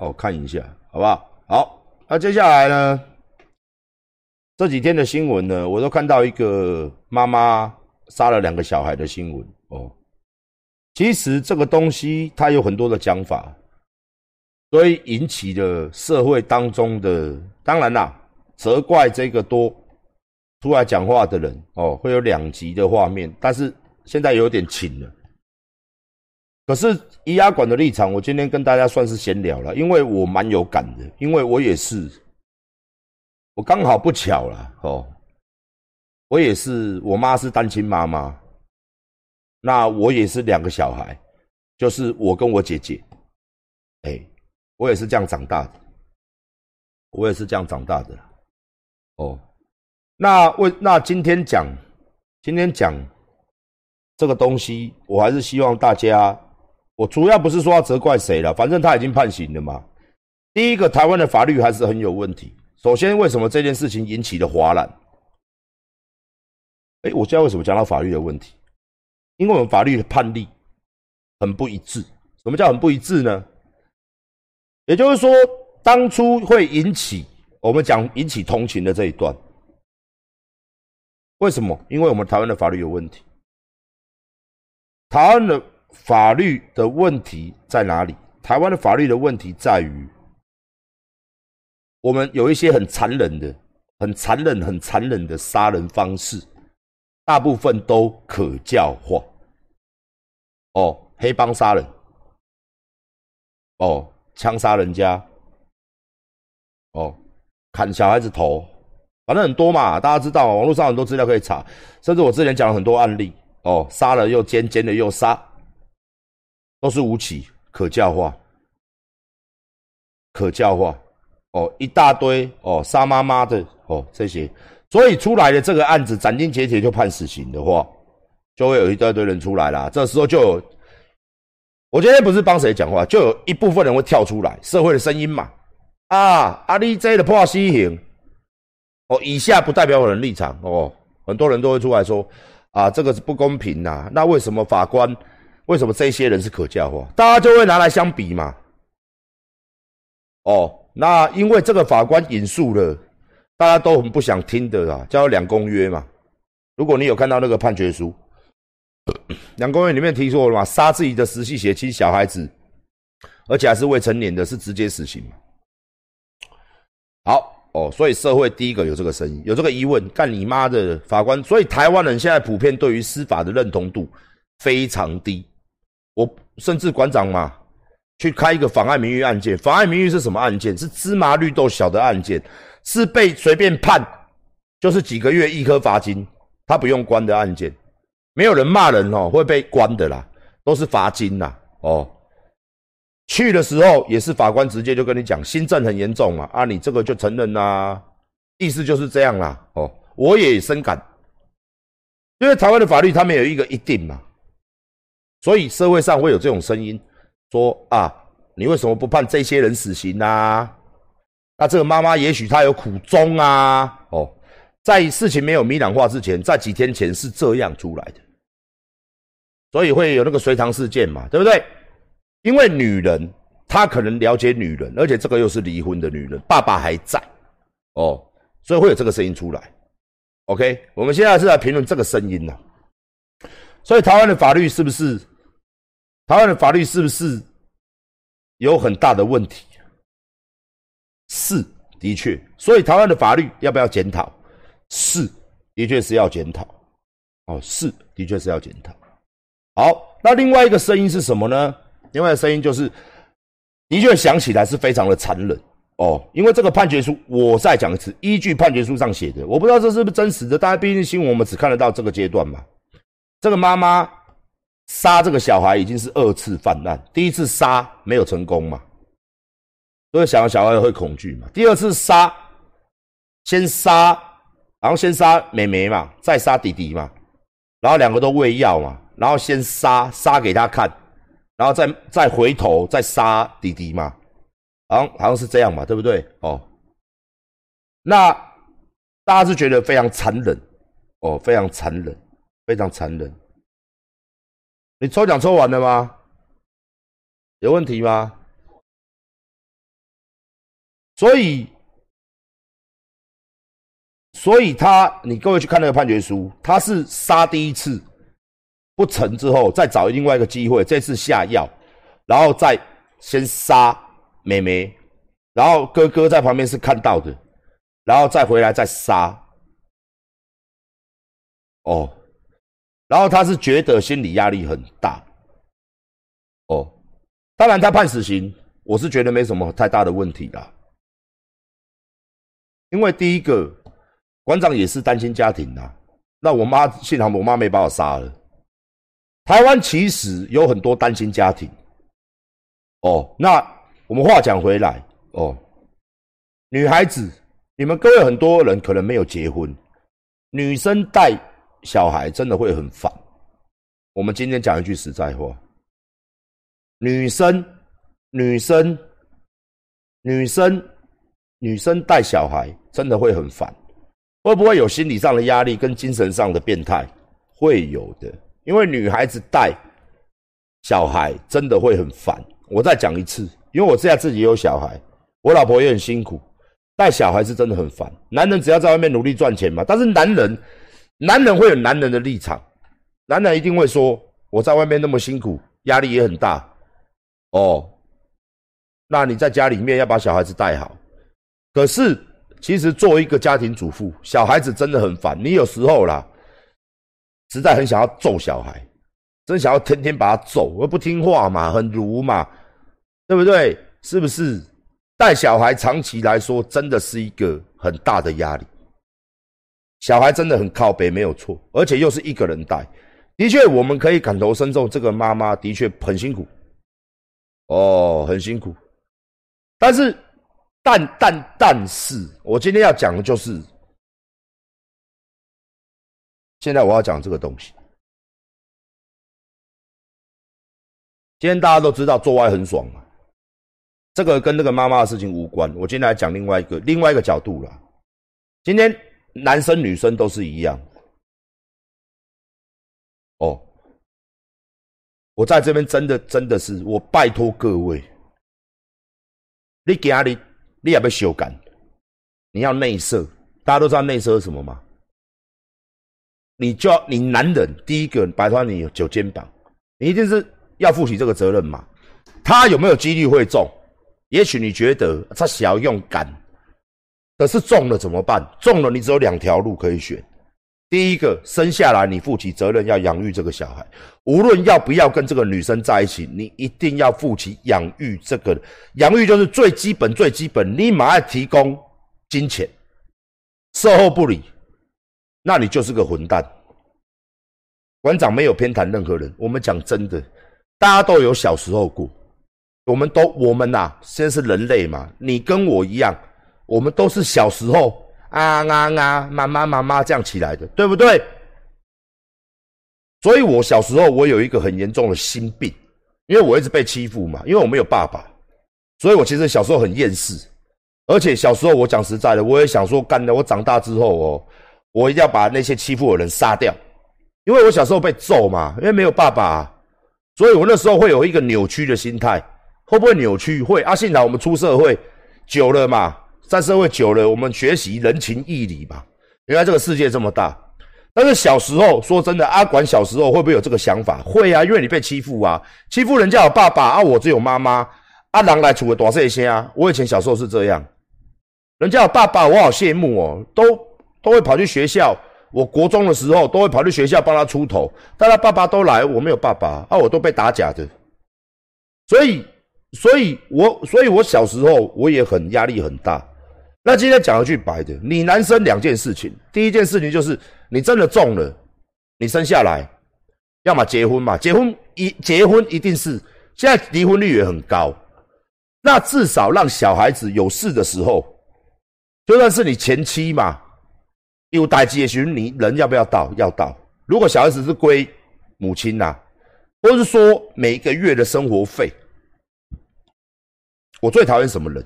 哦看一下，好不好？好，那接下来呢？这几天的新闻呢，我都看到一个妈妈杀了两个小孩的新闻哦。其实这个东西它有很多的讲法，所以引起了社会当中的，当然啦，责怪这个多出来讲话的人哦，会有两极的画面。但是现在有点轻了。可是宜压馆的立场，我今天跟大家算是闲聊了，因为我蛮有感的，因为我也是，我刚好不巧了哦，我也是，我妈是单亲妈妈，那我也是两个小孩，就是我跟我姐姐，哎，我也是这样长大的，我也是这样长大的，哦，那为那今天讲，今天讲这个东西，我还是希望大家。我主要不是说要责怪谁了，反正他已经判刑了嘛。第一个，台湾的法律还是很有问题。首先，为什么这件事情引起了哗然？哎，我现在为什么讲到法律的问题？因为我们法律的判例很不一致。什么叫很不一致呢？也就是说，当初会引起我们讲引起同情的这一段，为什么？因为我们台湾的法律有问题。台湾的。法律的问题在哪里？台湾的法律的问题在于，我们有一些很残忍的、很残忍、很残忍的杀人方式，大部分都可教化。哦，黑帮杀人，哦，枪杀人家，哦，砍小孩子头，反正很多嘛，大家知道，网络上很多资料可以查，甚至我之前讲了很多案例，哦，杀了又奸，奸了又杀。都是无起可教化，可教化哦，一大堆哦，杀妈妈的哦，这些，所以出来的这个案子斩钉截铁就判死刑的话，就会有一大堆人出来啦。这时候就有，我今天不是帮谁讲话，就有一部分人会跳出来，社会的声音嘛。啊，阿里这的破死刑，哦，以下不代表我的立场哦，很多人都会出来说，啊，这个是不公平呐，那为什么法官？为什么这些人是可教化？大家就会拿来相比嘛。哦，那因为这个法官引述了大家都很不想听的啊，叫两公约嘛。如果你有看到那个判决书，两公约里面提出了嘛，杀自己的实系血亲小孩子，而且还是未成年的，是直接死刑嘛。好哦，所以社会第一个有这个声音，有这个疑问，干你妈的法官！所以台湾人现在普遍对于司法的认同度非常低。我甚至馆长嘛，去开一个妨碍名誉案件。妨碍名誉是什么案件？是芝麻绿豆小的案件，是被随便判就是几个月一颗罚金，他不用关的案件。没有人骂人哦，会被关的啦，都是罚金啦。哦，去的时候也是法官直接就跟你讲，新政很严重嘛，啊，你这个就承认啦，意思就是这样啦。哦，我也深感，因为台湾的法律它没有一个一定嘛。所以社会上会有这种声音，说啊，你为什么不判这些人死刑啊？那这个妈妈也许她有苦衷啊。哦，在事情没有明朗化之前，在几天前是这样出来的，所以会有那个隋唐事件嘛，对不对？因为女人她可能了解女人，而且这个又是离婚的女人，爸爸还在，哦，所以会有这个声音出来。OK，我们现在是在评论这个声音呢，所以台湾的法律是不是？台湾的法律是不是有很大的问题？是，的确。所以台湾的法律要不要检讨？是，的确是要检讨。哦，是，的确是要检讨。好，那另外一个声音是什么呢？另外的声音就是，的确想起来是非常的残忍哦。因为这个判决书，我再讲一次，依据判决书上写的，我不知道这是不是真实的。大家毕竟新闻我们只看得到这个阶段嘛。这个妈妈。杀这个小孩已经是二次犯案，第一次杀没有成功嘛，所以想小孩会恐惧嘛。第二次杀，先杀，然后先杀妹妹嘛，再杀弟弟嘛，然后两个都喂药嘛，然后先杀杀给他看，然后再再回头再杀弟弟嘛，好像好像是这样嘛，对不对？哦，那大家是觉得非常残忍，哦，非常残忍，非常残忍。你抽奖抽完了吗？有问题吗？所以，所以他，你各位去看那个判决书，他是杀第一次不成之后，再找另外一个机会，这次下药，然后再先杀妹妹，然后哥哥在旁边是看到的，然后再回来再杀。哦，然后他是觉得心理压力很大。哦，当然他判死刑，我是觉得没什么太大的问题啦。因为第一个馆长也是单亲家庭呐，那我妈幸好我妈没把我杀了。台湾其实有很多单亲家庭。哦，那我们话讲回来，哦，女孩子，你们各位很多人可能没有结婚，女生带小孩真的会很烦。我们今天讲一句实在话，女生，女生，女生，女生带小孩真的会很烦，会不会有心理上的压力跟精神上的变态？会有的，因为女孩子带小孩真的会很烦。我再讲一次，因为我现在自己有小孩，我老婆也很辛苦，带小孩是真的很烦。男人只要在外面努力赚钱嘛，但是男人，男人会有男人的立场，男人一定会说，我在外面那么辛苦，压力也很大，哦，那你在家里面要把小孩子带好。可是其实作为一个家庭主妇，小孩子真的很烦，你有时候啦，实在很想要揍小孩，真想要天天把他揍，而不听话嘛，很儒嘛。对不对？是不是带小孩长期来说真的是一个很大的压力？小孩真的很靠背，没有错，而且又是一个人带，的确我们可以感同身受。这个妈妈的确很辛苦，哦，很辛苦。但是，但但但是，我今天要讲的就是，现在我要讲这个东西。今天大家都知道做爱很爽嘛。这个跟那个妈妈的事情无关，我今天来讲另外一个另外一个角度了。今天男生女生都是一样。哦，我在这边真的真的是，我拜托各位，你家里你要不要修改？你要内射，大家都知道内射是什么吗？你就要你男人第一个摆脱你九肩膀，你一定是要负起这个责任嘛。他有没有几率会中？也许你觉得他想要用感，可是中了怎么办？中了你只有两条路可以选。第一个，生下来你负起责任要养育这个小孩，无论要不要跟这个女生在一起，你一定要负起养育这个。养育就是最基本、最基本，你马上提供金钱，售后不理，那你就是个混蛋。馆长没有偏袒任何人，我们讲真的，大家都有小时候过。我们都我们呐，现在是人类嘛，你跟我一样，我们都是小时候啊啊啊，妈妈妈妈这样起来的，对不对？所以我小时候我有一个很严重的心病，因为我一直被欺负嘛，因为我没有爸爸，所以我其实小时候很厌世，而且小时候我讲实在的，我也想说，干的我长大之后哦，我一定要把那些欺负我的人杀掉，因为我小时候被揍嘛，因为没有爸爸，所以我那时候会有一个扭曲的心态。会不会扭曲？会。阿信来，我们出社会久了嘛，在社会久了，我们学习人情义理嘛。原来这个世界这么大。但是小时候，说真的，阿管小时候会不会有这个想法？会啊，因为你被欺负啊，欺负人家有爸爸啊，我只有妈妈。阿郎来除了多这些啊。我以前小时候是这样，人家有爸爸，我好羡慕哦，都都会跑去学校。我国中的时候都会跑去学校帮他出头，但他爸爸都来，我没有爸爸啊，我都被打假的，所以。所以，我所以，我小时候我也很压力很大。那今天讲一句白的，你男生两件事情，第一件事情就是你真的中了，你生下来，要么结婚嘛，结婚一结婚一定是现在离婚率也很高，那至少让小孩子有事的时候，就算是你前妻嘛，有待接询你人要不要到？要到。如果小孩子是归母亲呐，或是说每个月的生活费。我最讨厌什么人？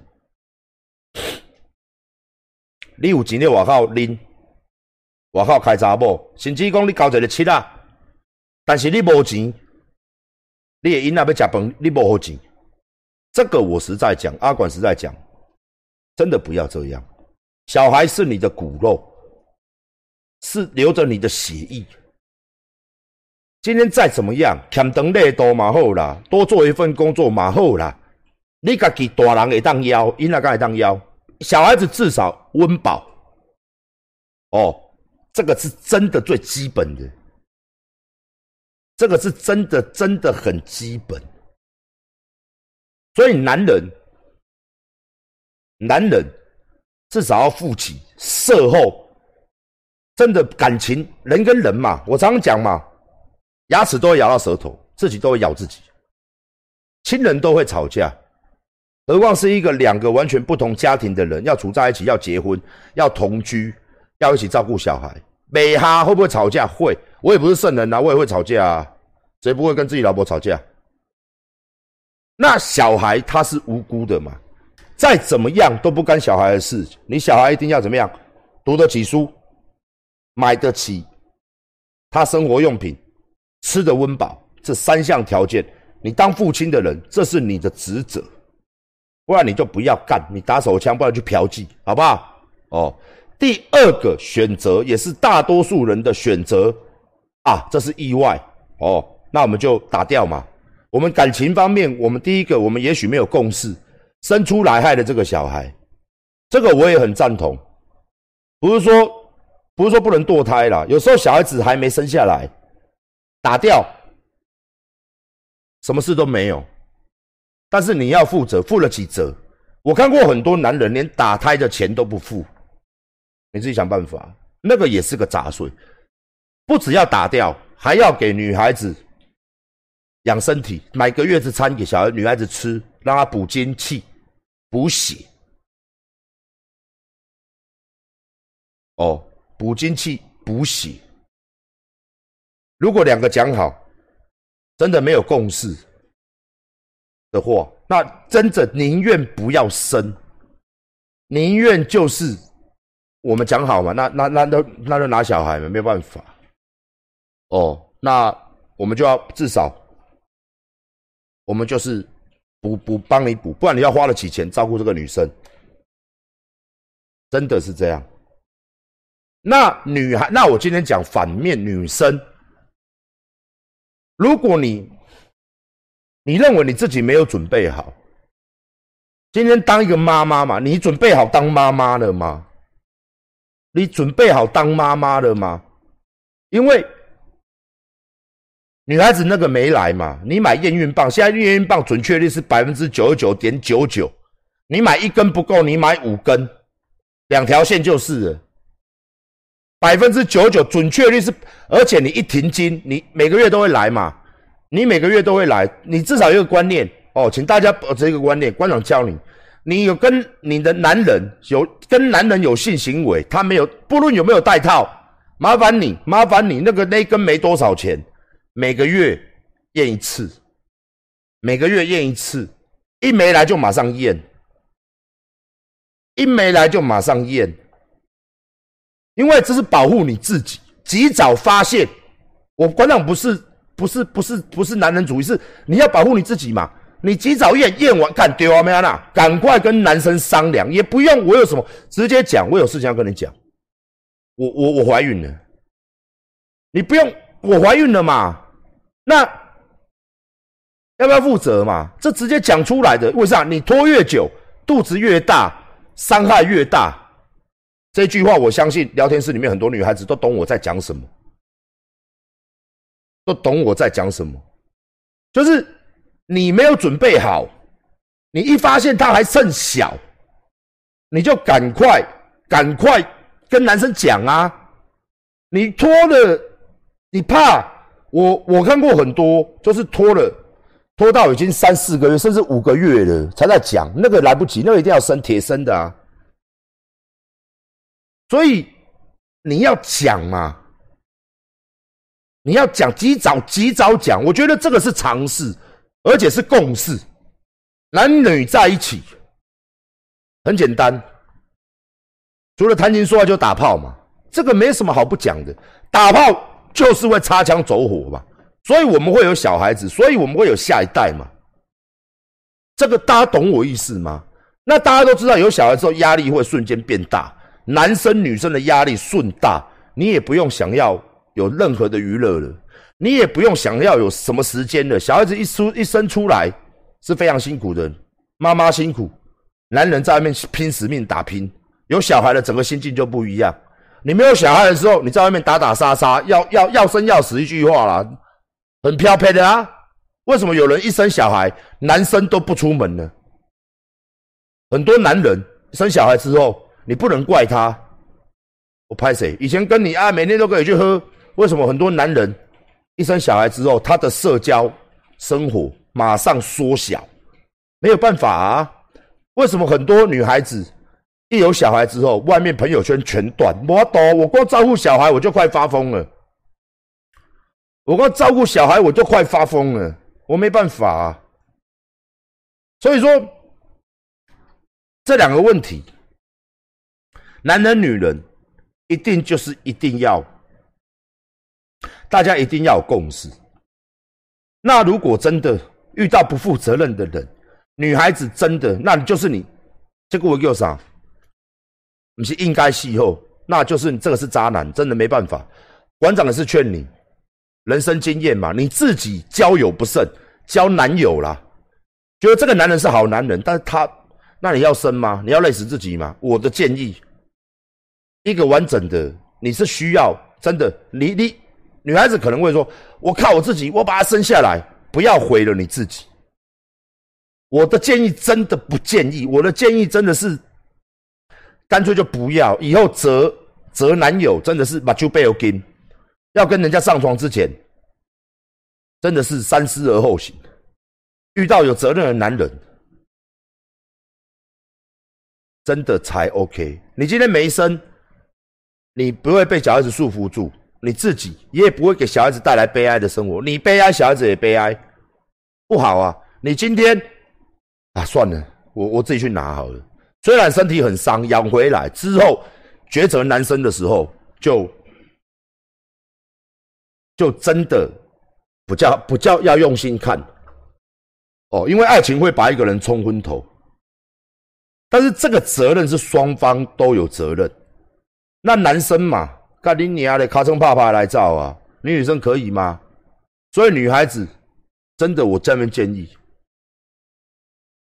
你有钱在外口拎，外口开查某，甚至讲你交一个七啊，但是你无钱，你的囡仔要食饭，你无好钱。这个我实在讲，阿管实在讲，真的不要这样。小孩是你的骨肉，是流着你的血液。今天再怎么样，欠等累多嘛好啦，多做一份工作嘛好啦。你家己大人会当要，因那敢会当要，小孩子至少温饱。哦，这个是真的最基本的，这个是真的真的很基本。所以男人，男人至少要负起事后真的感情，人跟人嘛，我常常讲嘛。牙齿都会咬到舌头，自己都会咬自己，亲人都会吵架，何况是一个两个完全不同家庭的人要处在一起，要结婚，要同居，要一起照顾小孩，美哈会不会吵架？会，我也不是圣人啊，我也会吵架啊，谁不会跟自己老婆吵架？那小孩他是无辜的嘛，再怎么样都不干小孩的事，你小孩一定要怎么样？读得起书，买得起他生活用品。吃的温饱，这三项条件，你当父亲的人，这是你的职责，不然你就不要干，你打手枪，不然去嫖妓，好不好？哦，第二个选择也是大多数人的选择啊，这是意外哦，那我们就打掉嘛。我们感情方面，我们第一个，我们也许没有共识，生出来害的这个小孩，这个我也很赞同，不是说不是说不能堕胎啦，有时候小孩子还没生下来。打掉，什么事都没有，但是你要负责，负了几责？我看过很多男人连打胎的钱都不付，你自己想办法。那个也是个杂碎，不只要打掉，还要给女孩子养身体，买个月子餐给小孩女孩子吃，让她补精气、补血。哦，补精气、补血。如果两个讲好，真的没有共识的话，那真的宁愿不要生，宁愿就是我们讲好嘛，那那那那那就拿小孩嘛，没有办法。哦，那我们就要至少，我们就是补补帮你补，不然你要花得起钱照顾这个女生，真的是这样。那女孩，那我今天讲反面女生。如果你，你认为你自己没有准备好，今天当一个妈妈嘛，你准备好当妈妈了吗？你准备好当妈妈了吗？因为女孩子那个没来嘛，你买验孕棒，现在验孕棒准确率是百分之九十九点九九，你买一根不够，你买五根，两条线就是了。百分之九九准确率是，而且你一停经，你每个月都会来嘛？你每个月都会来，你至少有个观念哦，请大家保持一个观念，馆长教你，你有跟你的男人有跟男人有性行为，他没有，不论有没有带套，麻烦你，麻烦你那个那根没多少钱，每个月验一次，每个月验一次，一没来就马上验，一没来就马上验。因为这是保护你自己，及早发现。我馆长不是不是不是不是男人主义，是你要保护你自己嘛。你及早验验完，看丢啊没啊那，赶快跟男生商量，也不用我有什么直接讲，我有事情要跟你讲。我我我怀孕了，你不用我怀孕了嘛？那要不要负责嘛？这直接讲出来的，为啥？你拖越久，肚子越大，伤害越大。这句话，我相信聊天室里面很多女孩子都懂我在讲什么，都懂我在讲什么。就是你没有准备好，你一发现他还剩小，你就赶快赶快跟男生讲啊！你拖了，你怕我？我看过很多，就是拖了，拖到已经三四个月，甚至五个月了，才在讲那个来不及，那个一定要生铁生的啊！所以你要讲嘛，你要讲及早及早讲，我觉得这个是常识，而且是共识。男女在一起很简单，除了谈情说爱就打炮嘛，这个没什么好不讲的。打炮就是会擦枪走火嘛，所以我们会有小孩子，所以我们会有下一代嘛。这个大家懂我意思吗？那大家都知道，有小孩之后压力会瞬间变大，男生女生的压力瞬大，你也不用想要有任何的娱乐了，你也不用想要有什么时间了。小孩子一出一生出来是非常辛苦的，妈妈辛苦，男人在外面拼死命打拼。有小孩的整个心境就不一样。你没有小孩的时候，你在外面打打杀杀，要要要生要死，一句话啦，很飘飘的啊。为什么有人一生小孩，男生都不出门呢？很多男人生小孩之后，你不能怪他。我拍谁？以前跟你啊，每天都可以去喝。为什么很多男人一生小孩之后，他的社交生活马上缩小？没有办法啊。为什么很多女孩子一有小孩之后，外面朋友圈全断？我懂，我光照顾小孩我就快发疯了。我光照顾小孩我就快发疯了。我没办法。啊。所以说。这两个问题，男人、女人，一定就是一定要，大家一定要有共识。那如果真的遇到不负责任的人，女孩子真的，那你就是你，结果我叫啥？你是应该戏后，那就是你这个是渣男，真的没办法。馆长也是劝你，人生经验嘛，你自己交友不慎，交男友啦，觉得这个男人是好男人，但是他。那你要生吗？你要累死自己吗？我的建议，一个完整的，你是需要真的。你你女孩子可能会说，我靠我自己，我把它生下来，不要毁了你自己。我的建议真的不建议，我的建议真的是，干脆就不要。以后择择男友真的是把酒杯给，要跟人家上床之前，真的是三思而后行。遇到有责任的男人。真的才 OK。你今天没生，你不会被小孩子束缚住，你自己也不会给小孩子带来悲哀的生活。你悲哀，小孩子也悲哀，不好啊！你今天啊，算了，我我自己去拿好了。虽然身体很伤，养回来之后抉择男生的时候，就就真的不叫不叫要用心看哦，因为爱情会把一个人冲昏头。但是这个责任是双方都有责任。那男生嘛，干你娘的，卡成怕怕来照啊！你女生可以吗？所以女孩子真的，我这边建议，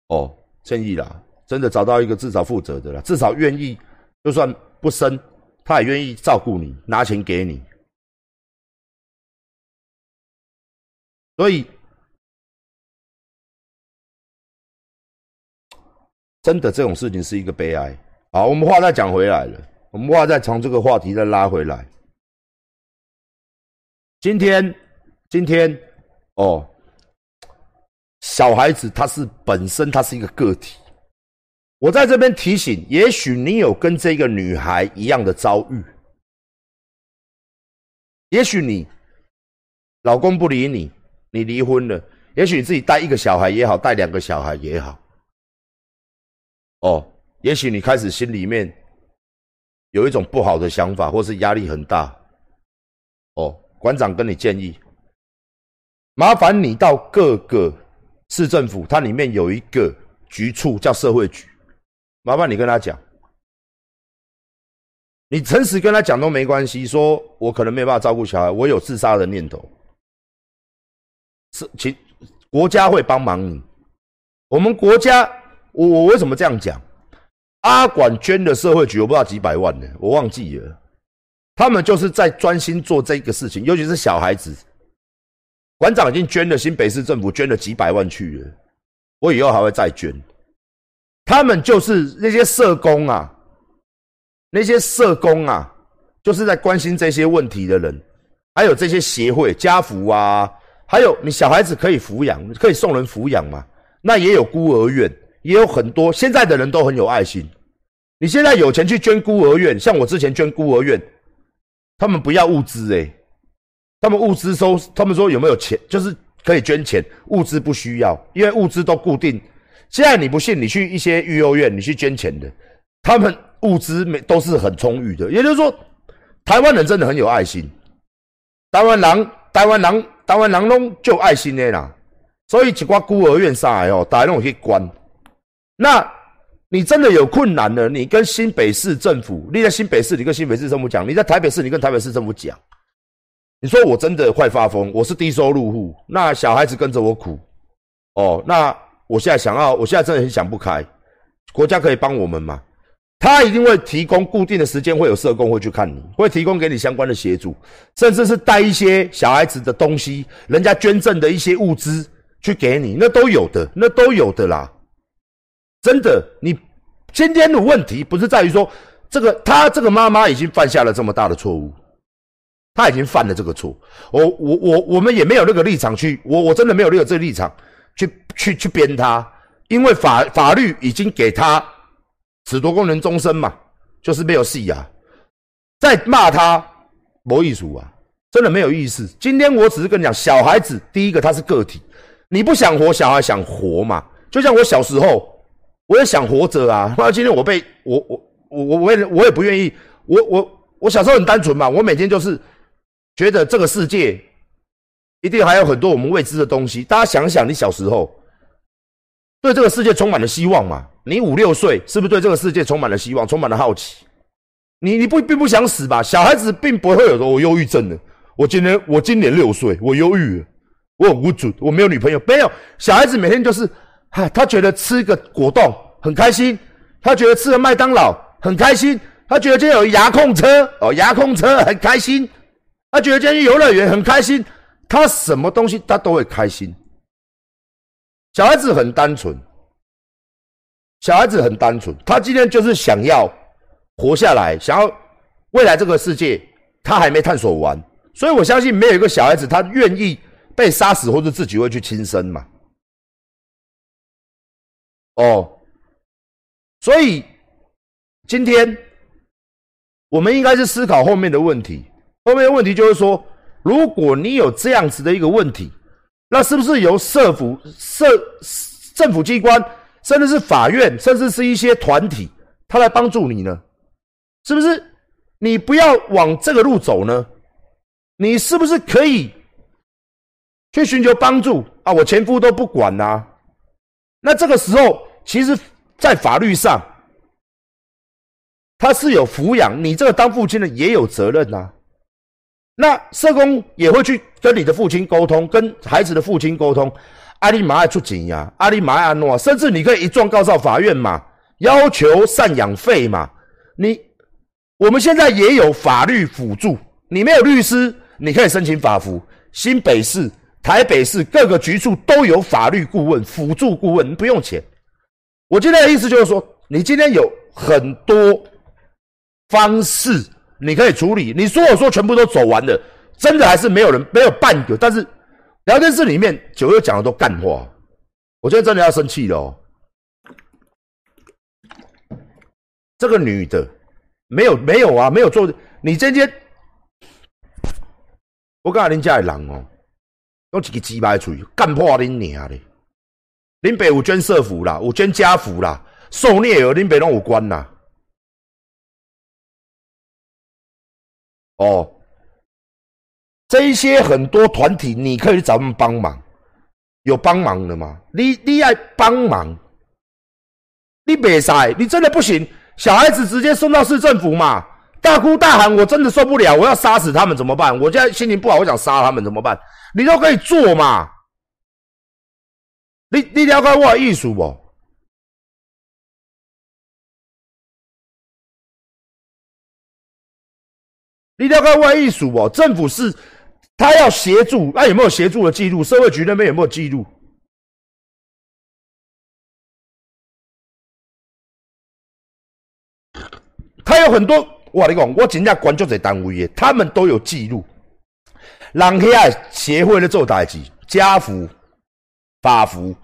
哦，建议啦，真的找到一个至少负责的啦，至少愿意，就算不生，他也愿意照顾你，拿钱给你。所以。真的这种事情是一个悲哀。好，我们话再讲回来了，我们话再从这个话题再拉回来。今天，今天，哦，小孩子他是本身他是一个个体。我在这边提醒，也许你有跟这个女孩一样的遭遇，也许你老公不理你，你离婚了，也许你自己带一个小孩也好，带两个小孩也好。哦，也许你开始心里面有一种不好的想法，或是压力很大。哦，馆长跟你建议，麻烦你到各个市政府，它里面有一个局处叫社会局，麻烦你跟他讲，你诚实跟他讲都没关系。说我可能没办法照顾小孩，我有自杀的念头，是其国家会帮忙你，我们国家。我我为什么这样讲？阿管捐的社会局我不知道几百万呢，我忘记了。他们就是在专心做这个事情，尤其是小孩子。馆长已经捐了新北市政府捐了几百万去了，我以后还会再捐。他们就是那些社工啊，那些社工啊，就是在关心这些问题的人，还有这些协会家福啊，还有你小孩子可以抚养，可以送人抚养嘛？那也有孤儿院。也有很多现在的人都很有爱心。你现在有钱去捐孤儿院，像我之前捐孤儿院，他们不要物资诶，他们物资收，他们说有没有钱，就是可以捐钱，物资不需要，因为物资都固定。现在你不信，你去一些育幼院，你去捐钱的，他们物资没都是很充裕的。也就是说，台湾人真的很有爱心。台湾人，台湾人，台湾人拢就爱心的啦。所以一寡孤儿院上来哦，大家拢去关。那你真的有困难了，你跟新北市政府，你在新北市，你跟新北市政府讲；你在台北市，你跟台北市政府讲。你说我真的快发疯，我是低收入户，那小孩子跟着我苦，哦，那我现在想要，我现在真的很想不开，国家可以帮我们吗？他一定会提供固定的时间，会有社工会去看你，会提供给你相关的协助，甚至是带一些小孩子的东西，人家捐赠的一些物资去给你，那都有的，那都有的啦。真的，你今天的问题不是在于说这个，他这个妈妈已经犯下了这么大的错误，他已经犯了这个错。我我我我们也没有那个立场去，我我真的没有那个这个立场去去去编他，因为法法律已经给他褫夺功能终身嘛，就是没有戏啊。再骂他没艺术啊，真的没有意思。今天我只是跟你讲，小孩子第一个他是个体，你不想活，小孩想活嘛，就像我小时候。我也想活着啊！那今天我被我我我我我也我也不愿意。我我我小时候很单纯嘛，我每天就是觉得这个世界一定还有很多我们未知的东西。大家想想，你小时候对这个世界充满了希望嘛？你五六岁是不是对这个世界充满了希望，充满了好奇？你你不并不想死吧？小孩子并不会有说我忧郁症的。我今年我今年六岁，我忧郁，我很无助，我没有女朋友，没有小孩子每天就是。哈，他觉得吃个果冻很开心，他觉得吃了麦当劳很开心，他觉得今天有遥控车哦，遥控车很开心，他觉得今天游乐园很开心，他什么东西他都会开心。小孩子很单纯，小孩子很单纯，他今天就是想要活下来，想要未来这个世界他还没探索完，所以我相信没有一个小孩子他愿意被杀死或者自己会去轻生嘛。哦，所以今天我们应该是思考后面的问题。后面的问题就是说，如果你有这样子的一个问题，那是不是由社府、社政府机关，甚至是法院，甚至是一些团体，他来帮助你呢？是不是？你不要往这个路走呢？你是不是可以去寻求帮助啊？我前夫都不管呐，那这个时候。其实，在法律上，他是有抚养你这个当父亲的也有责任呐。那社工也会去跟你的父亲沟通，跟孩子的父亲沟通。阿里马爱出警呀，阿里马要诺，甚至你可以一状告上法院嘛，要求赡养费嘛。你我们现在也有法律辅助，你没有律师，你可以申请法服。新北市、台北市各个局处都有法律顾问、辅助顾问，不用钱。我今天的意思就是说，你今天有很多方式你可以处理。你说我说全部都走完了，真的还是没有人没有半个。但是聊天室里面九月讲的都干话，我觉得真的要生气了哦。这个女的没有没有啊，没有做。你今天我讲恁家的人哦，用一个鸡巴嘴干破恁娘的。林北有捐社福啦，有捐家福啦，受虐有林北拢有关啦。哦，这一些很多团体，你可以找他们帮忙，有帮忙的吗？你你爱帮忙，你别塞，你真的不行，小孩子直接送到市政府嘛，大哭大喊，我真的受不了，我要杀死他们怎么办？我现在心情不好，我想杀他们怎么办？你都可以做嘛。你你了解我的意思不？你了解我的意思不？政府是他要协助，那有没有协助的记录？社会局那边有没有记录？他有很多，我跟你讲，我真正关注这单位的，他们都有记录。人遐协会咧做代志，家福。法服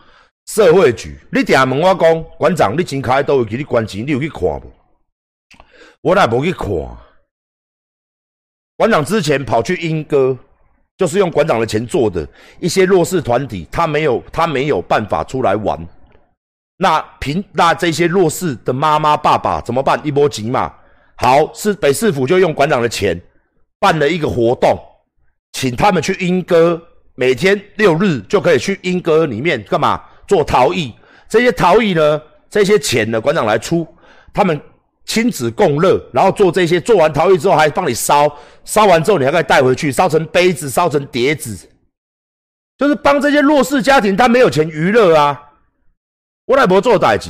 社会局，你定下问我讲，馆长，你钱开倒位去？你关钱，你有去看无？我也无去看。馆长之前跑去英歌，就是用馆长的钱做的一些弱势团体，他没有，他没有办法出来玩。那凭那这些弱势的妈妈爸爸怎么办？一波急嘛。好，是北市府就用馆长的钱办了一个活动，请他们去英歌。每天六日就可以去英歌里面干嘛做陶艺？这些陶艺呢，这些钱呢，馆长来出，他们亲子共乐，然后做这些，做完陶艺之后还帮你烧，烧完之后你还可以带回去，烧成杯子，烧成碟子，就是帮这些弱势家庭，他没有钱娱乐啊。我来不做代志。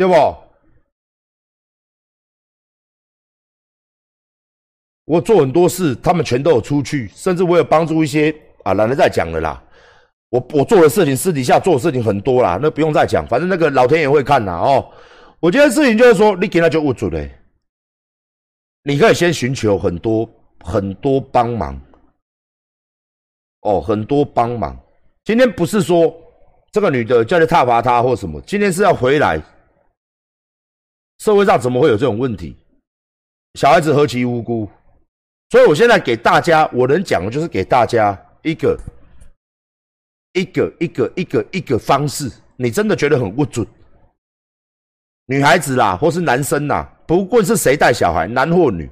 对不？我做很多事，他们全都有出去，甚至我有帮助一些啊，懒得再讲了啦。我我做的事情，私底下做的事情很多啦，那不用再讲，反正那个老天爷会看呐哦。我今天事情就是说，你给他就误准嘞，你可以先寻求很多很多帮忙，哦，很多帮忙。今天不是说这个女的叫你踏伐她或什么，今天是要回来。社会上怎么会有这种问题？小孩子何其无辜！所以我现在给大家，我能讲的就是给大家一个、一个、一个、一个、一个方式。你真的觉得很不准？女孩子啦，或是男生呐，不论是谁带小孩，男或女，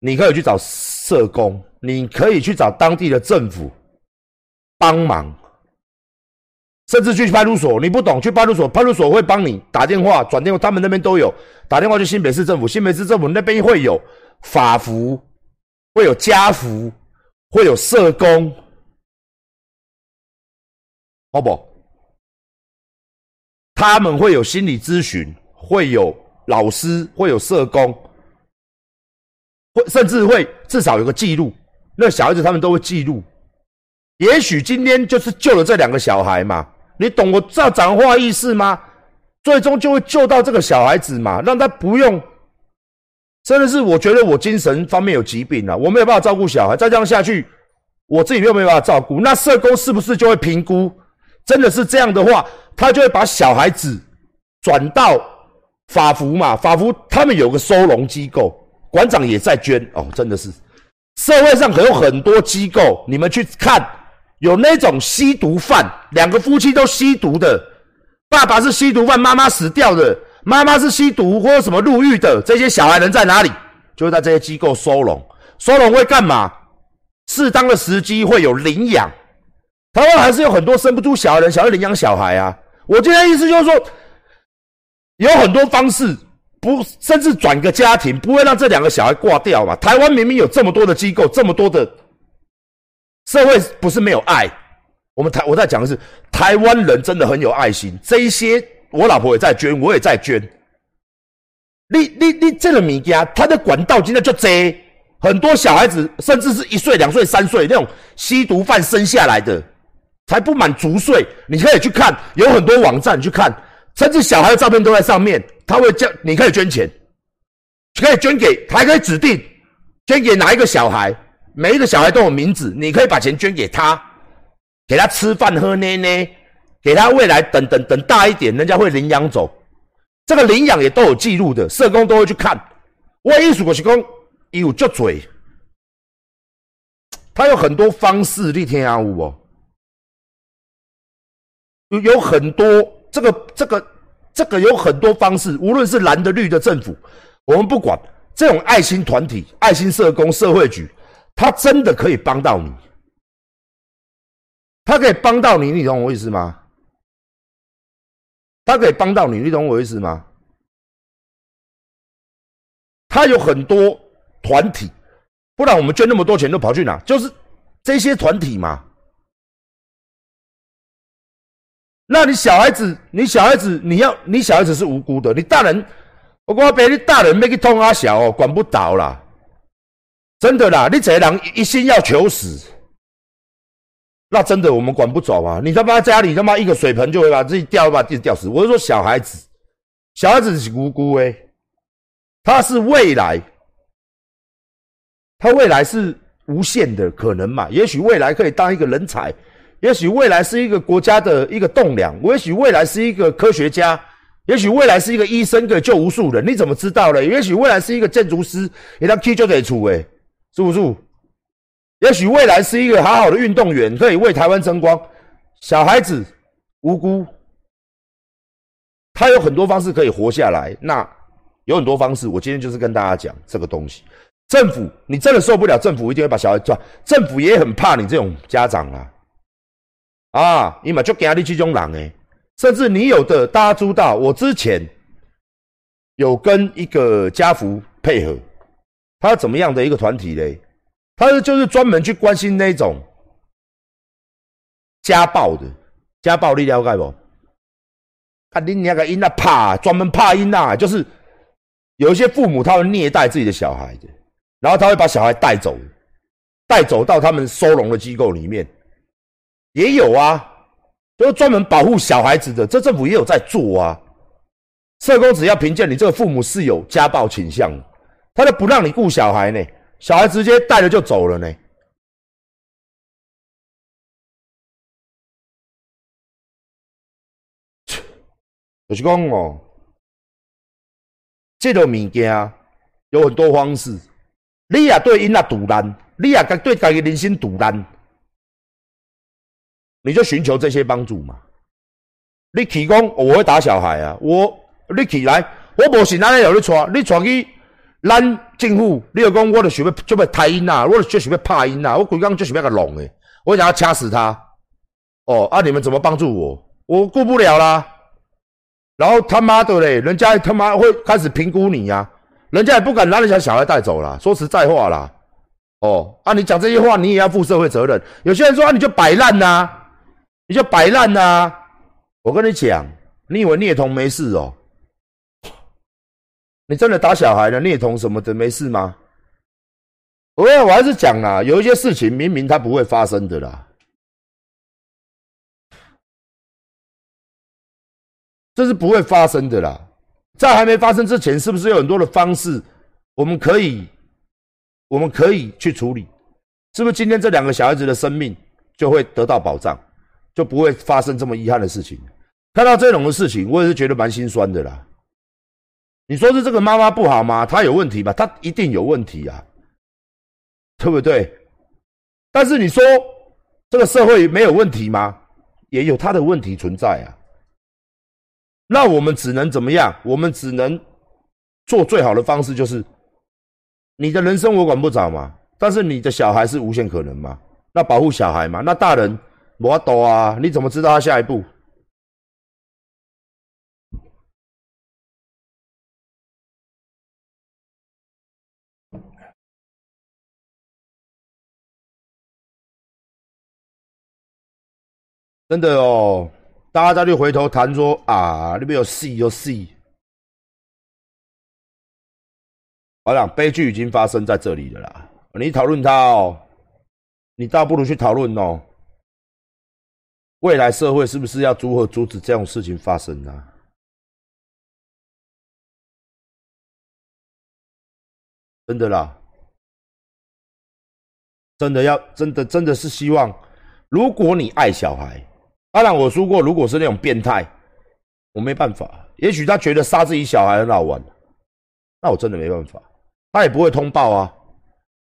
你可以去找社工，你可以去找当地的政府帮忙。甚至去派出所，你不懂去派出所，派出所会帮你打电话、转电话，他们那边都有打电话去新北市政府，新北市政府那边会有法服，会有家服，会有社工，好不？他们会有心理咨询，会有老师，会有社工，会甚至会至少有个记录，那小孩子他们都会记录。也许今天就是救了这两个小孩嘛。你懂我这讲话意思吗？最终就会救到这个小孩子嘛，让他不用。真的是，我觉得我精神方面有疾病了，我没有办法照顾小孩，再这样下去，我自己又没办法照顾。那社工是不是就会评估？真的是这样的话，他就会把小孩子转到法服嘛？法服他们有个收容机构，馆长也在捐哦。真的是，社会上可有很多机构，你们去看。有那种吸毒犯，两个夫妻都吸毒的，爸爸是吸毒犯，妈妈死掉的，妈妈是吸毒或者什么入狱的，这些小孩人在哪里？就在这些机构收容，收容会干嘛？适当的时机会有领养，台湾还是有很多生不出小孩人，想要领养小孩啊。我今天意思就是说，有很多方式，不甚至转个家庭，不会让这两个小孩挂掉嘛。台湾明明有这么多的机构，这么多的。社会不是没有爱，我们台我在讲的是台湾人真的很有爱心。这一些我老婆也在捐，我也在捐。你你你这个米家，他的管道今天就这很多小孩子，甚至是一岁、两岁、三岁那种吸毒犯生下来的，才不满足岁。你可以去看，有很多网站去看，甚至小孩的照片都在上面。他会叫你可以捐钱，可以捐给，还可以指定捐给哪一个小孩。每一个小孩都有名字，你可以把钱捐给他，给他吃饭喝奶奶，给他未来等等等大一点，人家会领养走。这个领养也都有记录的，社工都会去看。我艺术我是讲，有就嘴，他有很多方式，你听有无？有有很多这个这个这个有很多方式，无论是蓝的绿的政府，我们不管这种爱心团体、爱心社工、社会局。他真的可以帮到你，他可以帮到你，你懂我意思吗？他可以帮到你，你懂我意思吗？他有很多团体，不然我们捐那么多钱都跑去哪？就是这些团体嘛。那你小孩子，你小孩子，你要你小孩子是无辜的，你大人，我我别你大人没去痛阿小哦，管不到啦。真的啦，你这人一心要求死，那真的我们管不走啊！你他妈家里他妈一个水盆就会把自己吊把自己吊死。我是说小孩子，小孩子是无辜哎，他是未来，他未来是无限的可能嘛？也许未来可以当一个人才，也许未来是一个国家的一个栋梁，也许未来是一个科学家，也许未来是一个医生可以救无数人，你怎么知道呢？也许未来是一个建筑师，你他 K 就得出哎。是不是？也许未来是一个好好的运动员，可以为台湾争光。小孩子无辜，他有很多方式可以活下来。那有很多方式，我今天就是跟大家讲这个东西。政府，你真的受不了，政府一定会把小孩抓。政府也很怕你这种家长啊，啊，你嘛就给你这种人诶。甚至你有的，大家知道，我之前有跟一个家福配合，他怎么样的一个团体嘞？他是就是专门去关心那种家暴的，家暴你了解不？啊，你那个因那怕，专门怕因那，就是有一些父母他会虐待自己的小孩的，然后他会把小孩带走，带走到他们收容的机构里面，也有啊。都专门保护小孩子的，这政府也有在做啊。社工只要凭借你这个父母是有家暴倾向，他都不让你顾小孩呢，小孩直接带了就走了呢。就是讲哦，这个物件有很多方式，你也对因那堵烂，你也对家己人生堵烂。你就寻求这些帮助嘛？你提供我会打小孩啊！我你起来，我无是哪里有你带，你带去咱政府，你又讲我就想要就要太音呐，我就想要拍音呐，我规刚就想要个弄诶，我想要掐死他。哦啊！你们怎么帮助我？我顾不了啦。然后他妈的嘞，人家他妈会开始评估你呀，人家也不敢拿人家小孩带走了。说实在话啦，哦啊，你讲这些话，你也要负社会责任。有些人说啊，你就摆烂呐。你就摆烂呐！我跟你讲，你以为聂童没事哦？你真的打小孩了，虐童什么的没事吗？我我还是讲啦，有一些事情明明它不会发生的啦，这是不会发生的啦。在还没发生之前，是不是有很多的方式我们可以我们可以去处理？是不是今天这两个小孩子的生命就会得到保障？就不会发生这么遗憾的事情。看到这种的事情，我也是觉得蛮心酸的啦。你说是这个妈妈不好吗？她有问题吧？她一定有问题啊，对不对？但是你说这个社会没有问题吗？也有他的问题存在啊。那我们只能怎么样？我们只能做最好的方式，就是你的人生我管不着嘛。但是你的小孩是无限可能嘛？那保护小孩嘛？那大人？我懂啊！你怎么知道他下一步？真的哦，大家再去回头谈说啊，那边有戏有戏。我讲悲剧已经发生在这里了啦，你讨论它哦，你倒不如去讨论哦。未来社会是不是要如何阻止这种事情发生呢？真的啦，真的要真的真的是希望，如果你爱小孩，当然我说过，如果是那种变态，我没办法。也许他觉得杀自己小孩很好玩，那我真的没办法。他也不会通报啊，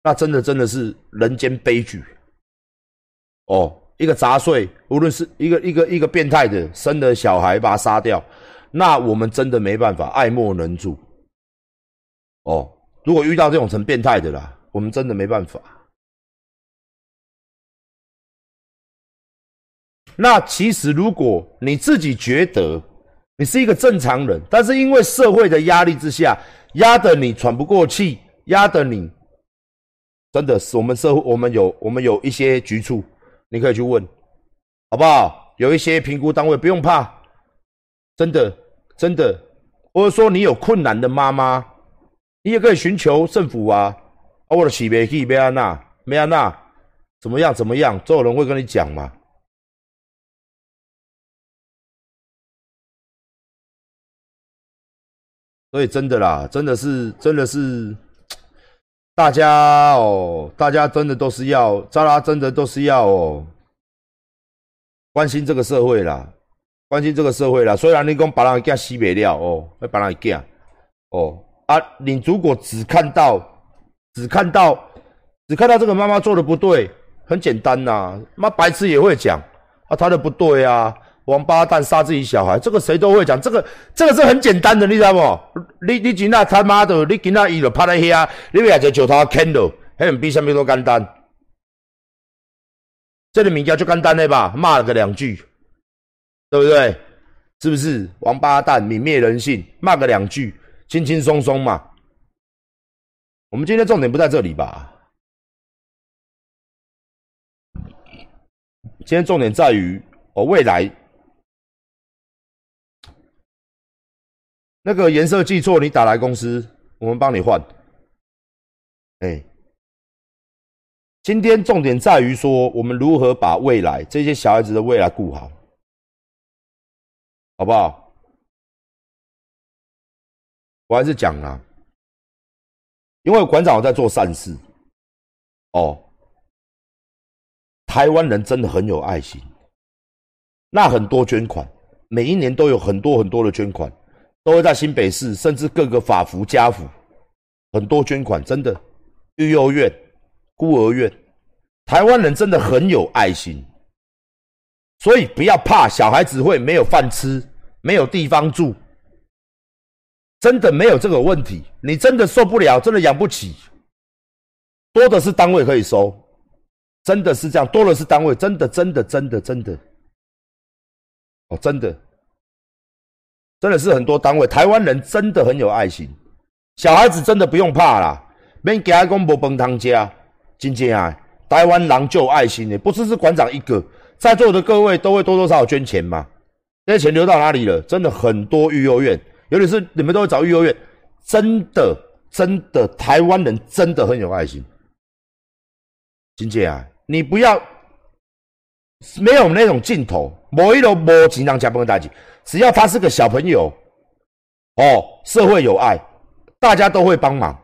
那真的真的是人间悲剧哦。一个杂碎，无论是一个一个一个变态的生的小孩，把他杀掉，那我们真的没办法，爱莫能助。哦，如果遇到这种成变态的啦，我们真的没办法。那其实，如果你自己觉得你是一个正常人，但是因为社会的压力之下，压得你喘不过气，压得你真的是我们社会，我们有我们有一些局促。你可以去问，好不好？有一些评估单位不用怕，真的真的，或者说你有困难的妈妈，你也可以寻求政府啊。啊，我的起别去，别安娜，没安娜，怎么样？怎么样？总有人会跟你讲嘛。所以真的啦，真的是，真的是。大家哦，大家真的都是要，扎拉真的都是要哦，关心这个社会啦，关心这个社会啦。虽然你讲把人家西北了哦，会把人家哦啊，你如果只看到，只看到，只看到这个妈妈做的不对，很简单呐，妈白痴也会讲啊，他的不对啊，王八蛋杀自己小孩，这个谁都会讲，这个这个是很简单的，你知道不？你你今仔他妈的，你今仔伊就趴在遐，你要只石头 candle，迄比什么都简单。这个物件就简单的吧，骂了个两句，对不对？是不是？王八蛋，泯灭人性，骂个两句，轻轻松松嘛。我们今天重点不在这里吧？今天重点在于，我未来那个颜色记错，你打来公司，我们帮你换。哎，今天重点在于说，我们如何把未来这些小孩子的未来顾好，好不好？我还是讲啊。因为馆长在做善事，哦，台湾人真的很有爱心，那很多捐款，每一年都有很多很多的捐款，都会在新北市，甚至各个法服家福，很多捐款，真的，育幼院、孤儿院，台湾人真的很有爱心，所以不要怕小孩子会没有饭吃，没有地方住。真的没有这个问题，你真的受不了，真的养不起，多的是单位可以收，真的是这样，多的是单位，真的真的真的真的，哦，真的，真的是很多单位，台湾人真的很有爱心，小孩子真的不用怕啦，免惊讲无饭汤家，真正啊，台湾人就有爱心的，不只是馆长一个，在座的各位都会多多少少捐钱嘛，这些钱流到哪里了？真的很多育幼院。尤其是你们都会找育幼院，真的真的台湾人真的很有爱心。金姐啊，你不要没有那种镜头，某一楼某经常加班大姐，只要他是个小朋友，哦，社会有爱，大家都会帮忙，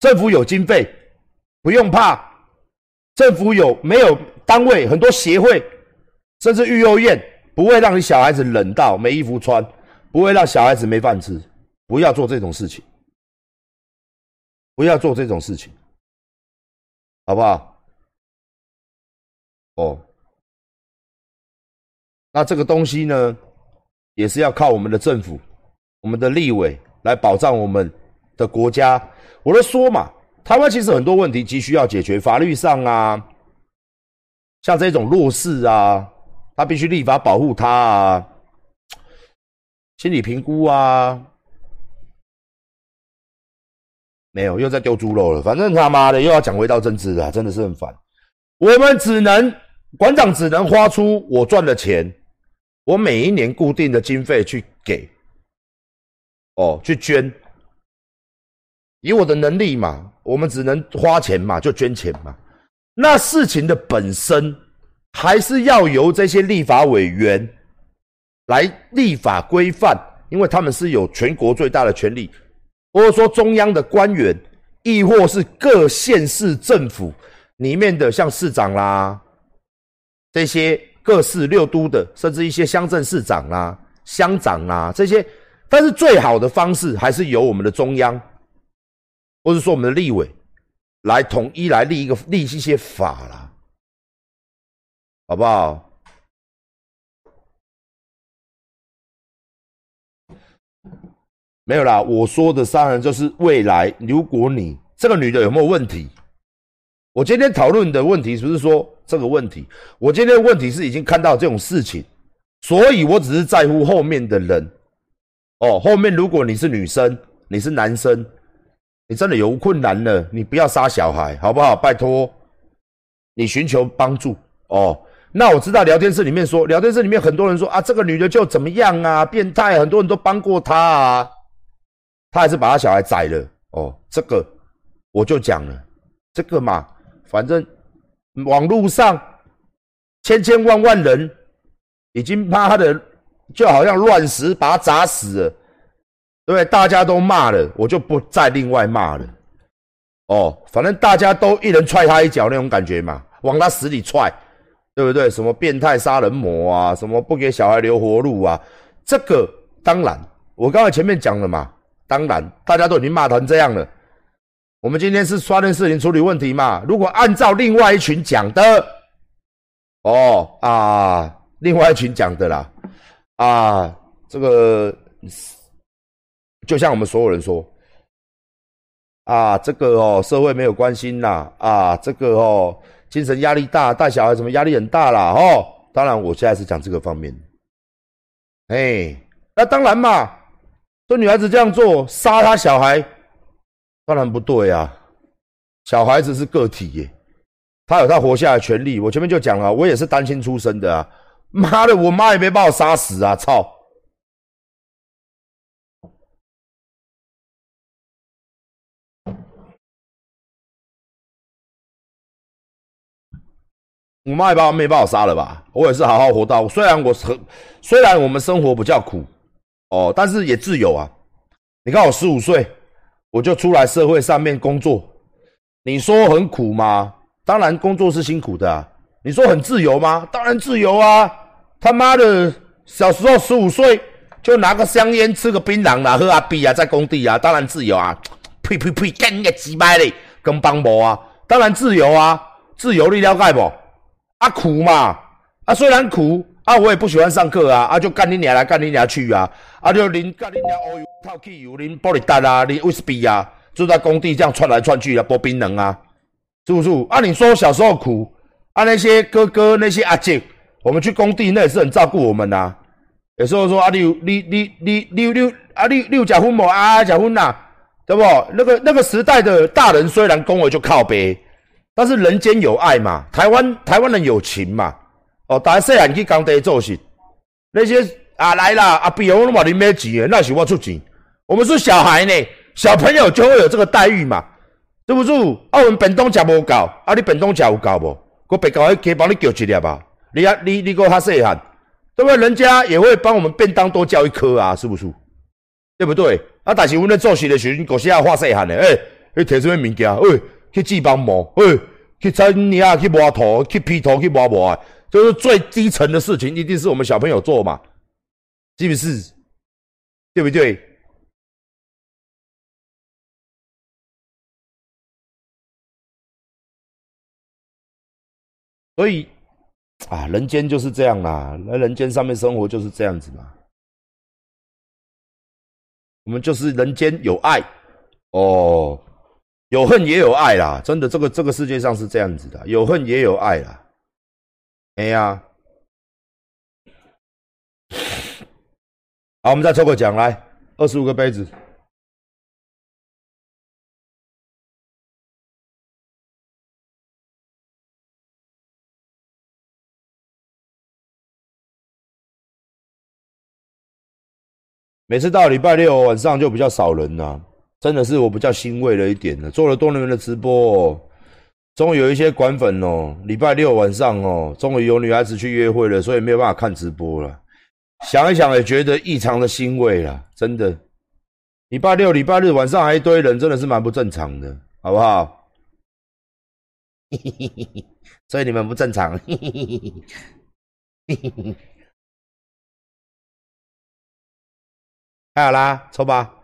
政府有经费，不用怕。政府有没有单位？很多协会，甚至育幼院不会让你小孩子冷到没衣服穿。不会让小孩子没饭吃，不要做这种事情，不要做这种事情，好不好？哦，那这个东西呢，也是要靠我们的政府、我们的立委来保障我们的国家。我都说嘛，台湾其实很多问题急需要解决，法律上啊，像这种弱势啊，他必须立法保护他啊。心理评估啊，没有，又在丢猪肉了。反正他妈的又要讲回到政治了，真的是很烦。我们只能馆长只能花出我赚的钱，我每一年固定的经费去给，哦，去捐。以我的能力嘛，我们只能花钱嘛，就捐钱嘛。那事情的本身还是要由这些立法委员。来立法规范，因为他们是有全国最大的权力，或者说中央的官员，亦或是各县市政府里面的像市长啦，这些各市六都的，甚至一些乡镇市长啦、乡长啦这些，但是最好的方式还是由我们的中央，或者说我们的立委来统一来立一个立一些法啦，好不好？没有啦，我说的商人就是未来。如果你这个女的有没有问题？我今天讨论的问题不是说这个问题，我今天的问题是已经看到这种事情，所以我只是在乎后面的人。哦，后面如果你是女生，你是男生，你真的有困难了，你不要杀小孩，好不好？拜托，你寻求帮助哦。那我知道聊天室里面说，聊天室里面很多人说啊，这个女的就怎么样啊，变态，很多人都帮过她啊。她还是把她小孩宰了哦，这个我就讲了，这个嘛，反正网络上千千万万人已经妈的就好像乱石把他砸死了，对不对？大家都骂了，我就不再另外骂了。哦，反正大家都一人踹他一脚那种感觉嘛，往他死里踹，对不对？什么变态杀人魔啊，什么不给小孩留活路啊，这个当然，我刚才前面讲了嘛。当然，大家都已经骂成这样了。我们今天是刷电视情处理问题嘛？如果按照另外一群讲的，哦啊，另外一群讲的啦，啊，这个就像我们所有人说，啊，这个哦，社会没有关心啦，啊，这个哦，精神压力大，带小孩什么压力很大啦，哦，当然我现在是讲这个方面，哎，那当然嘛，这女孩子这样做，杀她小孩，当然不对啊，小孩子是个体耶。他有他活下来的权利。我前面就讲了，我也是单亲出生的啊！妈的，我妈也没把我杀死啊！操！我妈也把我没把我杀了吧？我也是好好活到，虽然我很，虽然我们生活比较苦哦，但是也自由啊！你看我十五岁，我就出来社会上面工作，你说很苦吗？当然，工作是辛苦的。你说很自由吗？当然自由啊！他妈的，小时候十五岁就拿个香烟、吃个槟榔啦，喝阿 B 啊，在工地啊，当然自由啊！呸呸呸，干你个鸡巴嘞，跟帮魔啊！当然自由啊，自由你了解不？啊苦嘛，啊虽然苦啊，我也不喜欢上课啊，啊就干你娘来干你娘去啊，啊就淋干你娘欧油套汽油，恁玻璃弹啊，恁威士忌啊，就在工地这样窜来窜去啊，剥槟榔啊。是不是？啊，你说小时候苦，啊，那些哥哥那些阿姐，我们去工地那也是很照顾我们呐。有时候说啊，你你你你你你啊，你你有结婚无啊？结婚呐，对不？那个那个时代的大人虽然恭维就靠背，但是人间有爱嘛，台湾台湾人有情嘛。哦，大家细汉去工地做事，那些啊来啦，啊，比如我话你没钱，那是我出钱。我们是小孩呢，小朋友就会有这个待遇嘛。对不住，啊，我们本东食无够，啊，你本东食有够无？我别搞去帮你叫一粒吧。你啊，你你个他细汉，对不对？人家也会帮我们便当多叫一颗啊，是不是？对不对？啊，但是阮咧做事的时阵，有时也发细汉的，诶，去摕什么物件？诶，去锯帮忙，诶，去采泥啊，去挖土，去劈土，去挖挖，就是最低层的事情，一定是我们小朋友做嘛，是不是？对不对？所以，啊，人间就是这样啦，那人间上面生活就是这样子嘛。我们就是人间有爱，哦，有恨也有爱啦，真的，这个这个世界上是这样子的，有恨也有爱啦。哎呀，好，我们再抽个奖来，二十五个杯子。每次到礼拜六晚上就比较少人呐，真的是我比较欣慰了一点了。做了多年的直播，哦终于有一些管粉哦。礼拜六晚上哦，终于有女孩子去约会了，所以没有办法看直播了。想一想也觉得异常的欣慰了，真的。礼拜六、礼拜日晚上还一堆人，真的是蛮不正常的，好不好？所以你们不正常。太好啦，抽吧。